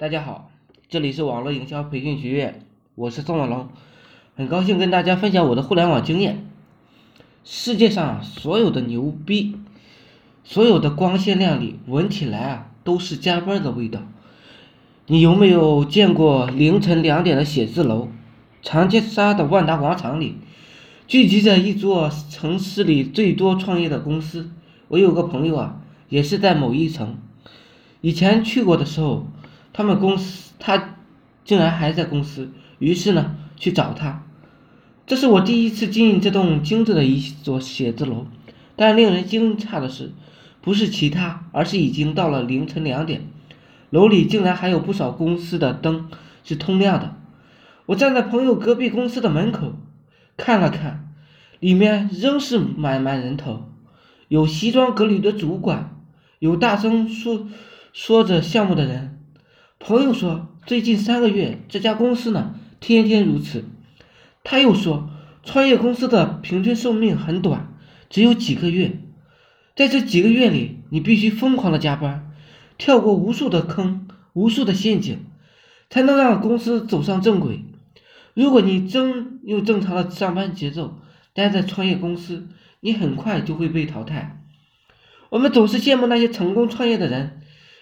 大家好，这里是网络营销培训学院，我是宋文龙，很高兴跟大家分享我的互联网经验。世界上所有的牛逼，所有的光鲜亮丽，闻起来啊都是加班的味道。你有没有见过凌晨两点的写字楼？长街沙的万达广场里，聚集着一座城市里最多创业的公司。我有个朋友啊，也是在某一层，以前去过的时候。他们公司，他竟然还在公司，于是呢，去找他。这是我第一次进这栋精致的一座写字楼，但令人惊诧的是，不是其他，而是已经到了凌晨两点，楼里竟然还有不少公司的灯是通亮的。我站在朋友隔壁公司的门口，看了看，里面仍是满满人头，有西装革履的主管，有大声说说着项目的人。朋友说，最近三个月这家公司呢，天天如此。他又说，创业公司的平均寿命很短，只有几个月。在这几个月里，你必须疯狂的加班，跳过无数的坑、无数的陷阱，才能让公司走上正轨。如果你真用正常的上班节奏待在创业公司，你很快就会被淘汰。我们总是羡慕那些成功创业的人。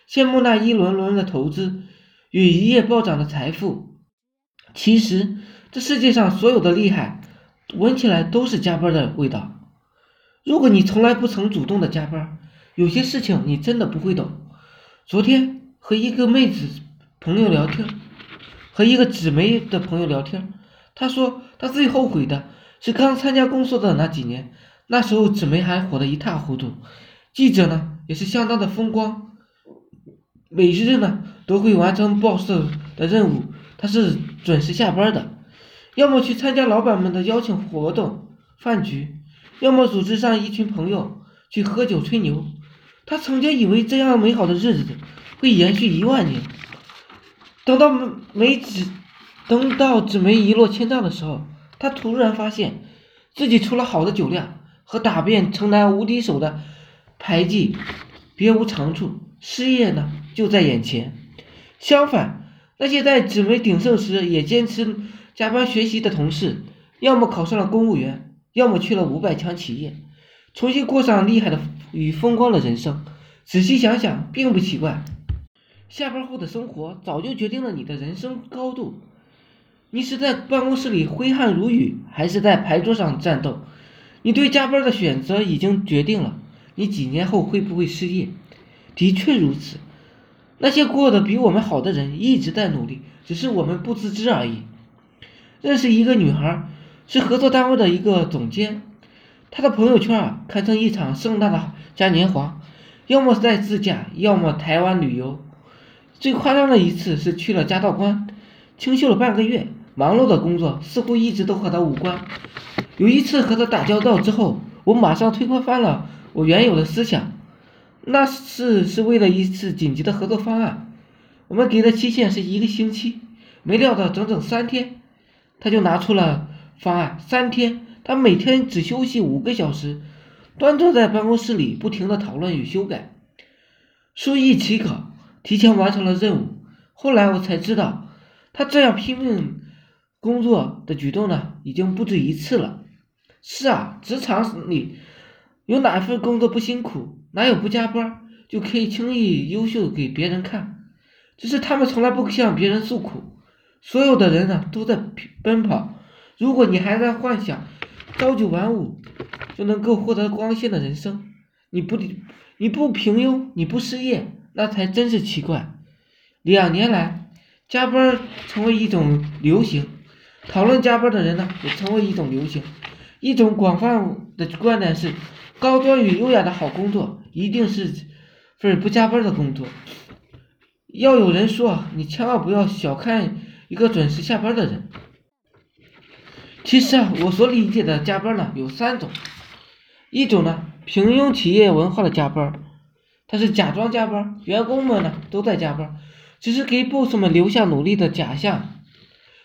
羡慕那一轮轮的投资与一夜暴涨的财富，其实这世界上所有的厉害，闻起来都是加班的味道。如果你从来不曾主动的加班，有些事情你真的不会懂。昨天和一个妹子朋友聊天，和一个纸媒的朋友聊天，他说他最后悔的是刚参加工作的那几年，那时候纸媒还火得一塌糊涂，记者呢也是相当的风光。每日呢都会完成报社的任务，他是准时下班的，要么去参加老板们的邀请活动饭局，要么组织上一群朋友去喝酒吹牛。他曾经以为这样美好的日子会延续一万年，等到梅纸，等到纸媒一落千丈的时候，他突然发现自己除了好的酒量和打遍城南无敌手的牌技，别无长处。失业呢就在眼前，相反，那些在纸媒鼎盛时也坚持加班学习的同事，要么考上了公务员，要么去了五百强企业，重新过上厉害的与风光的人生。仔细想想，并不奇怪。下班后的生活早就决定了你的人生高度。你是在办公室里挥汗如雨，还是在牌桌上战斗？你对加班的选择已经决定了你几年后会不会失业。的确如此，那些过得比我们好的人一直在努力，只是我们不自知而已。认识一个女孩，是合作单位的一个总监，她的朋友圈啊，堪称一场盛大的嘉年华，要么在自驾，要么台湾旅游。最夸张的一次是去了嘉道关，清修了半个月，忙碌的工作似乎一直都和他无关。有一次和他打交道之后，我马上推翻了我原有的思想。那是是为了一次紧急的合作方案，我们给的期限是一个星期，没料到整整三天，他就拿出了方案。三天，他每天只休息五个小时，端坐在办公室里不停的讨论与修改，书一起稿，提前完成了任务。后来我才知道，他这样拼命工作的举动呢，已经不止一次了。是啊，职场里有哪份工作不辛苦？哪有不加班就可以轻易优秀给别人看？只是他们从来不向别人诉苦。所有的人呢都在奔跑。如果你还在幻想朝九晚五就能够获得光鲜的人生，你不你不平庸，你不失业，那才真是奇怪。两年来，加班成为一种流行，讨论加班的人呢也成为一种流行。一种广泛的观点是。高端与优雅的好工作，一定是份不加班的工作。要有人说，你千万不要小看一个准时下班的人。其实啊，我所理解的加班呢，有三种。一种呢，平庸企业文化的加班，它是假装加班，员工们呢都在加班，只是给 boss 们留下努力的假象。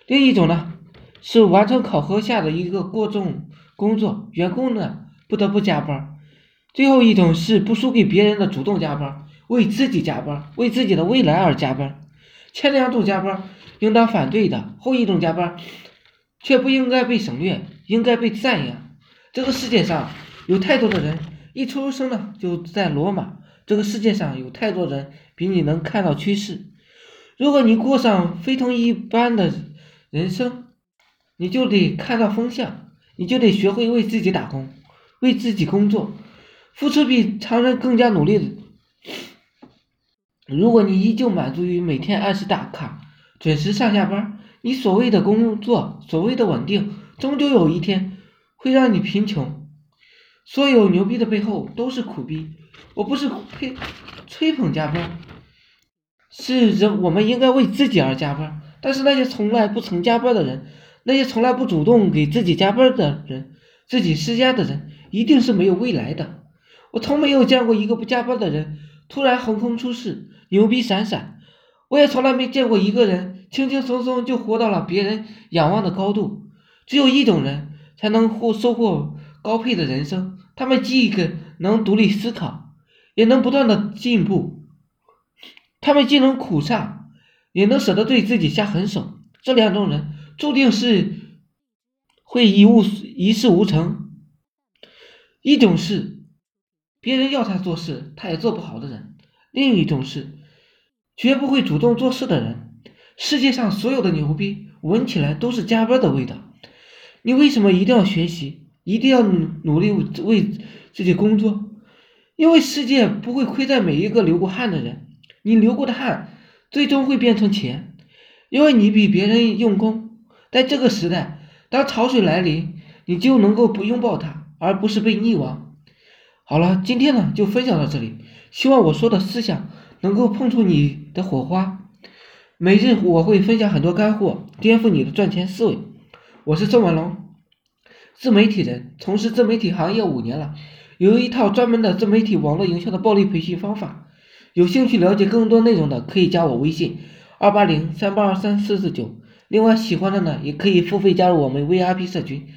另一种呢，是完成考核下的一个过重工作，员工呢。不得不加班。最后一种是不输给别人的主动加班，为自己加班，为自己的未来而加班。前两种加班应当反对的，后一种加班却不应该被省略，应该被赞扬。这个世界上有太多的人一出生呢就在罗马，这个世界上有太多人比你能看到趋势。如果你过上非同一般的人生，你就得看到风向，你就得学会为自己打工，为自己工作，付出比常人更加努力的。如果你依旧满足于每天按时打卡、准时上下班，你所谓的工作、所谓的稳定，终究有一天会让你贫穷。所有牛逼的背后都是苦逼。我不是吹吹捧加班，是人我们应该为自己而加班。但是那些从来不曾加班的人，那些从来不主动给自己加班的人，自己施加的人，一定是没有未来的。我从没有见过一个不加班的人突然横空出世。牛逼闪闪，我也从来没见过一个人轻轻松松就活到了别人仰望的高度。只有一种人才能获收获高配的人生，他们既能独立思考，也能不断的进步。他们既能苦上，也能舍得对自己下狠手。这两种人注定是会一无一事无成。一种是别人要他做事，他也做不好的人；另一种是。绝不会主动做事的人，世界上所有的牛逼，闻起来都是加班的味道。你为什么一定要学习，一定要努力为自己工作？因为世界不会亏待每一个流过汗的人，你流过的汗最终会变成钱，因为你比别人用功。在这个时代，当潮水来临，你就能够不拥抱它，而不是被溺亡。好了，今天呢就分享到这里，希望我说的思想。能够碰触你的火花，每日我会分享很多干货，颠覆你的赚钱思维。我是郑文龙，自媒体人，从事自媒体行业五年了，有一套专门的自媒体网络营销的暴力培训方法。有兴趣了解更多内容的，可以加我微信二八零三八二三四四九。另外，喜欢的呢，也可以付费加入我们 VIP 社群，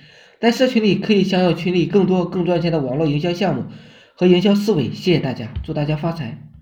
在社群里可以享有群里更多更赚钱的网络营销项目和营销思维。谢谢大家，祝大家发财。